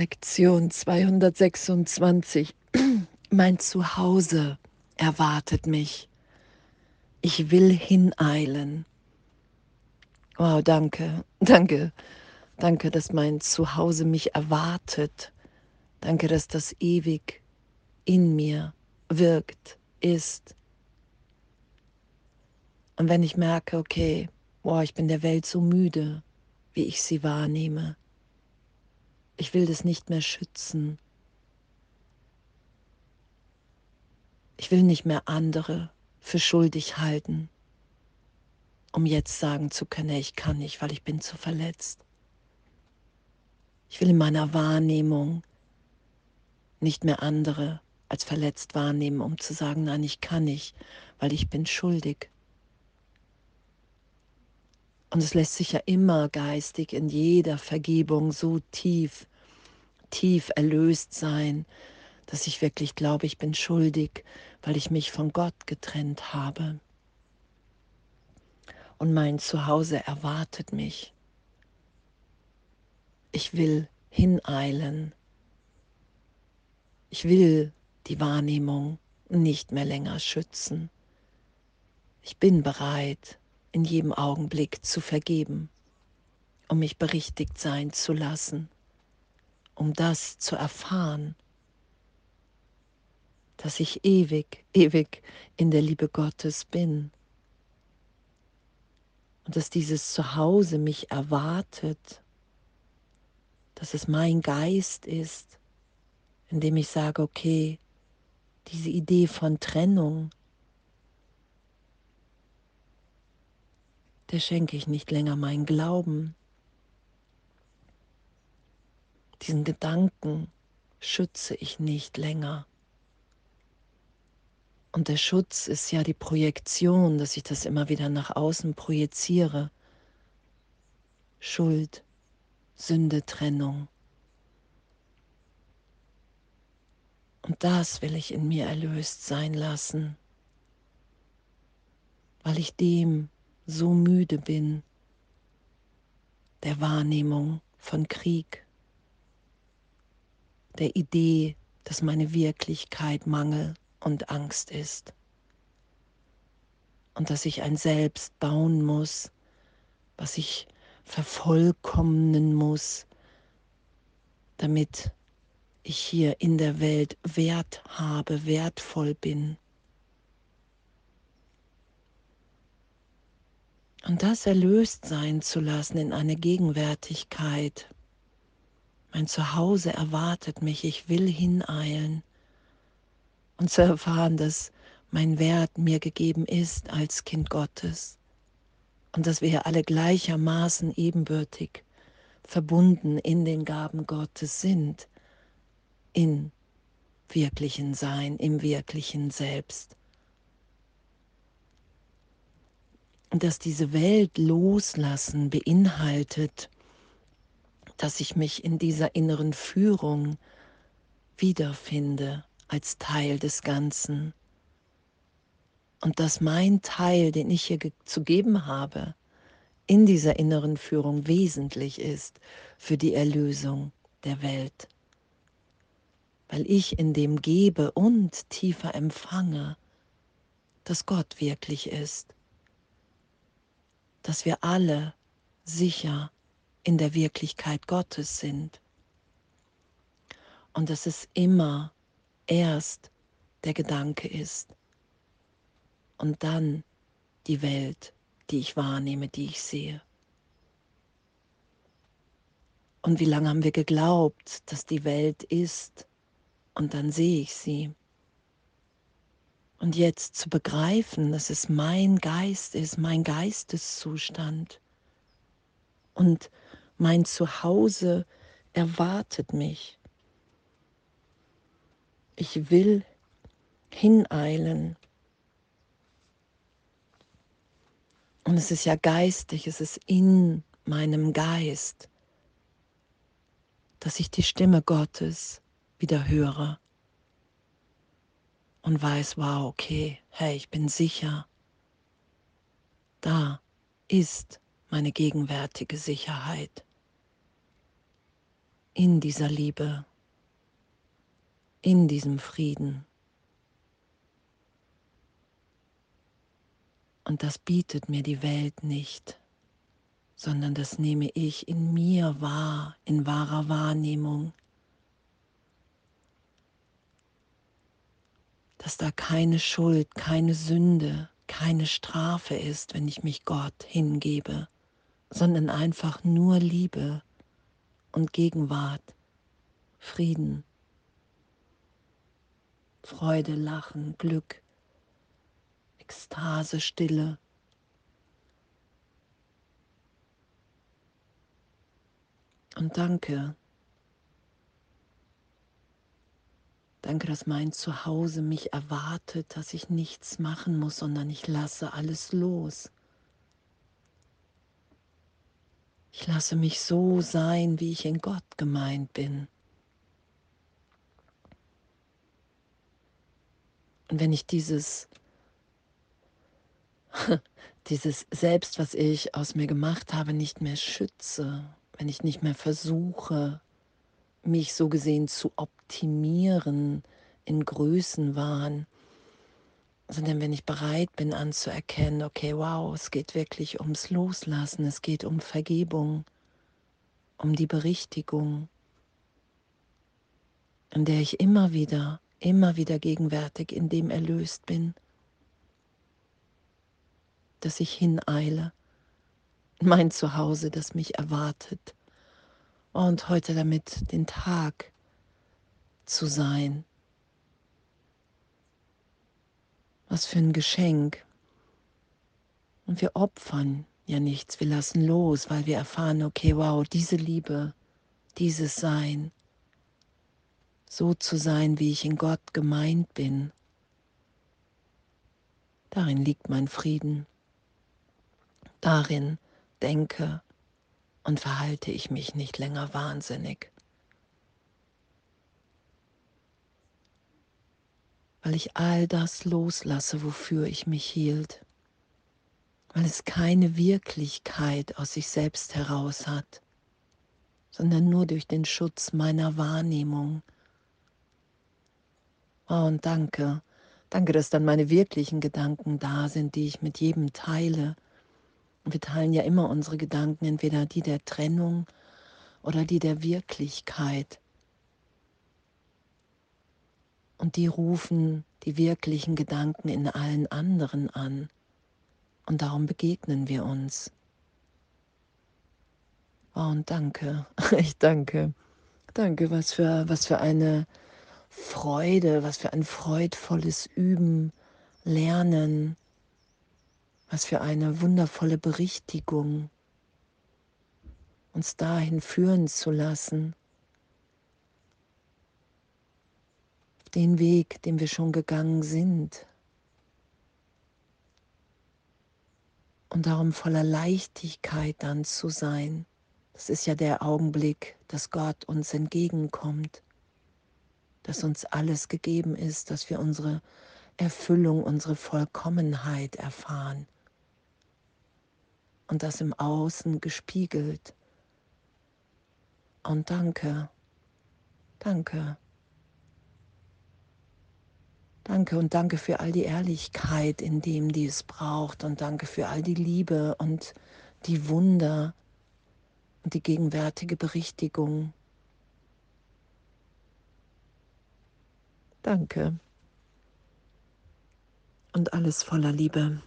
Lektion 226. Mein Zuhause erwartet mich. Ich will hineilen. Wow, danke, danke, danke, dass mein Zuhause mich erwartet. Danke, dass das ewig in mir wirkt, ist. Und wenn ich merke, okay, boah, ich bin der Welt so müde, wie ich sie wahrnehme, ich will das nicht mehr schützen. Ich will nicht mehr andere für schuldig halten, um jetzt sagen zu können, ich kann nicht, weil ich bin zu verletzt. Ich will in meiner Wahrnehmung nicht mehr andere als verletzt wahrnehmen, um zu sagen, nein, ich kann nicht, weil ich bin schuldig. Und es lässt sich ja immer geistig in jeder Vergebung so tief tief erlöst sein, dass ich wirklich glaube, ich bin schuldig, weil ich mich von Gott getrennt habe. Und mein Zuhause erwartet mich. Ich will hineilen. Ich will die Wahrnehmung nicht mehr länger schützen. Ich bin bereit, in jedem Augenblick zu vergeben, um mich berichtigt sein zu lassen um das zu erfahren, dass ich ewig, ewig in der Liebe Gottes bin. Und dass dieses Zuhause mich erwartet, dass es mein Geist ist, in dem ich sage, okay, diese Idee von Trennung, der schenke ich nicht länger meinen Glauben, diesen Gedanken schütze ich nicht länger. Und der Schutz ist ja die Projektion, dass ich das immer wieder nach außen projiziere. Schuld, Sünde, Trennung. Und das will ich in mir erlöst sein lassen, weil ich dem so müde bin, der Wahrnehmung von Krieg, der Idee, dass meine Wirklichkeit Mangel und Angst ist. Und dass ich ein Selbst bauen muss, was ich vervollkommnen muss, damit ich hier in der Welt Wert habe, wertvoll bin. Und das erlöst sein zu lassen in eine Gegenwärtigkeit, mein Zuhause erwartet mich, ich will hineilen und zu erfahren, dass mein Wert mir gegeben ist als Kind Gottes und dass wir alle gleichermaßen ebenbürtig verbunden in den Gaben Gottes sind, in wirklichen Sein, im wirklichen Selbst. Und dass diese Welt loslassen beinhaltet, dass ich mich in dieser inneren Führung wiederfinde als Teil des Ganzen. Und dass mein Teil, den ich hier zu geben habe, in dieser inneren Führung wesentlich ist für die Erlösung der Welt. Weil ich in dem gebe und tiefer empfange, dass Gott wirklich ist. Dass wir alle sicher in der Wirklichkeit Gottes sind. Und dass es immer erst der Gedanke ist und dann die Welt, die ich wahrnehme, die ich sehe. Und wie lange haben wir geglaubt, dass die Welt ist und dann sehe ich sie. Und jetzt zu begreifen, dass es mein Geist ist, mein Geisteszustand. Und mein Zuhause erwartet mich. Ich will hineilen. Und es ist ja geistig, es ist in meinem Geist, dass ich die Stimme Gottes wieder höre und weiß, wow, okay, hey, ich bin sicher. Da ist meine gegenwärtige Sicherheit. in dieser Liebe, in diesem Frieden. Und das bietet mir die Welt nicht, sondern das nehme ich in mir wahr, in wahrer Wahrnehmung. Dass da keine Schuld, keine Sünde, keine Strafe ist, wenn ich mich Gott hingebe, sondern einfach nur Liebe und Gegenwart, Frieden, Freude, Lachen, Glück, Ekstase, Stille. Und danke. Danke, dass mein Zuhause mich erwartet, dass ich nichts machen muss, sondern ich lasse alles los. Ich lasse mich so sein, wie ich in Gott gemeint bin. Und wenn ich dieses, dieses Selbst, was ich aus mir gemacht habe, nicht mehr schütze, wenn ich nicht mehr versuche, mich so gesehen zu optimieren in Größenwahn, sondern wenn ich bereit bin anzuerkennen, okay, wow, es geht wirklich ums Loslassen, es geht um Vergebung, um die Berichtigung, in der ich immer wieder, immer wieder gegenwärtig in dem erlöst bin, dass ich hineile, mein Zuhause, das mich erwartet, und heute damit den Tag zu sein Was für ein Geschenk. Und wir opfern ja nichts, wir lassen los, weil wir erfahren, okay, wow, diese Liebe, dieses Sein, so zu sein, wie ich in Gott gemeint bin, darin liegt mein Frieden. Darin denke und verhalte ich mich nicht länger wahnsinnig. weil ich all das loslasse, wofür ich mich hielt, weil es keine Wirklichkeit aus sich selbst heraus hat, sondern nur durch den Schutz meiner Wahrnehmung. Oh, und danke, danke, dass dann meine wirklichen Gedanken da sind, die ich mit jedem teile. Wir teilen ja immer unsere Gedanken, entweder die der Trennung oder die der Wirklichkeit und die rufen die wirklichen Gedanken in allen anderen an. Und darum begegnen wir uns. Oh, und danke, ich danke. Danke, was für, was für eine Freude, was für ein freudvolles Üben, Lernen, was für eine wundervolle Berichtigung, uns dahin führen zu lassen, den Weg, den wir schon gegangen sind. Und darum voller Leichtigkeit dann zu sein. Das ist ja der Augenblick, dass Gott uns entgegenkommt, dass uns alles gegeben ist, dass wir unsere Erfüllung, unsere Vollkommenheit erfahren und das im Außen gespiegelt. Und danke, danke. Danke und danke für all die Ehrlichkeit in dem, die es braucht und danke für all die Liebe und die Wunder und die gegenwärtige Berichtigung. Danke und alles voller Liebe.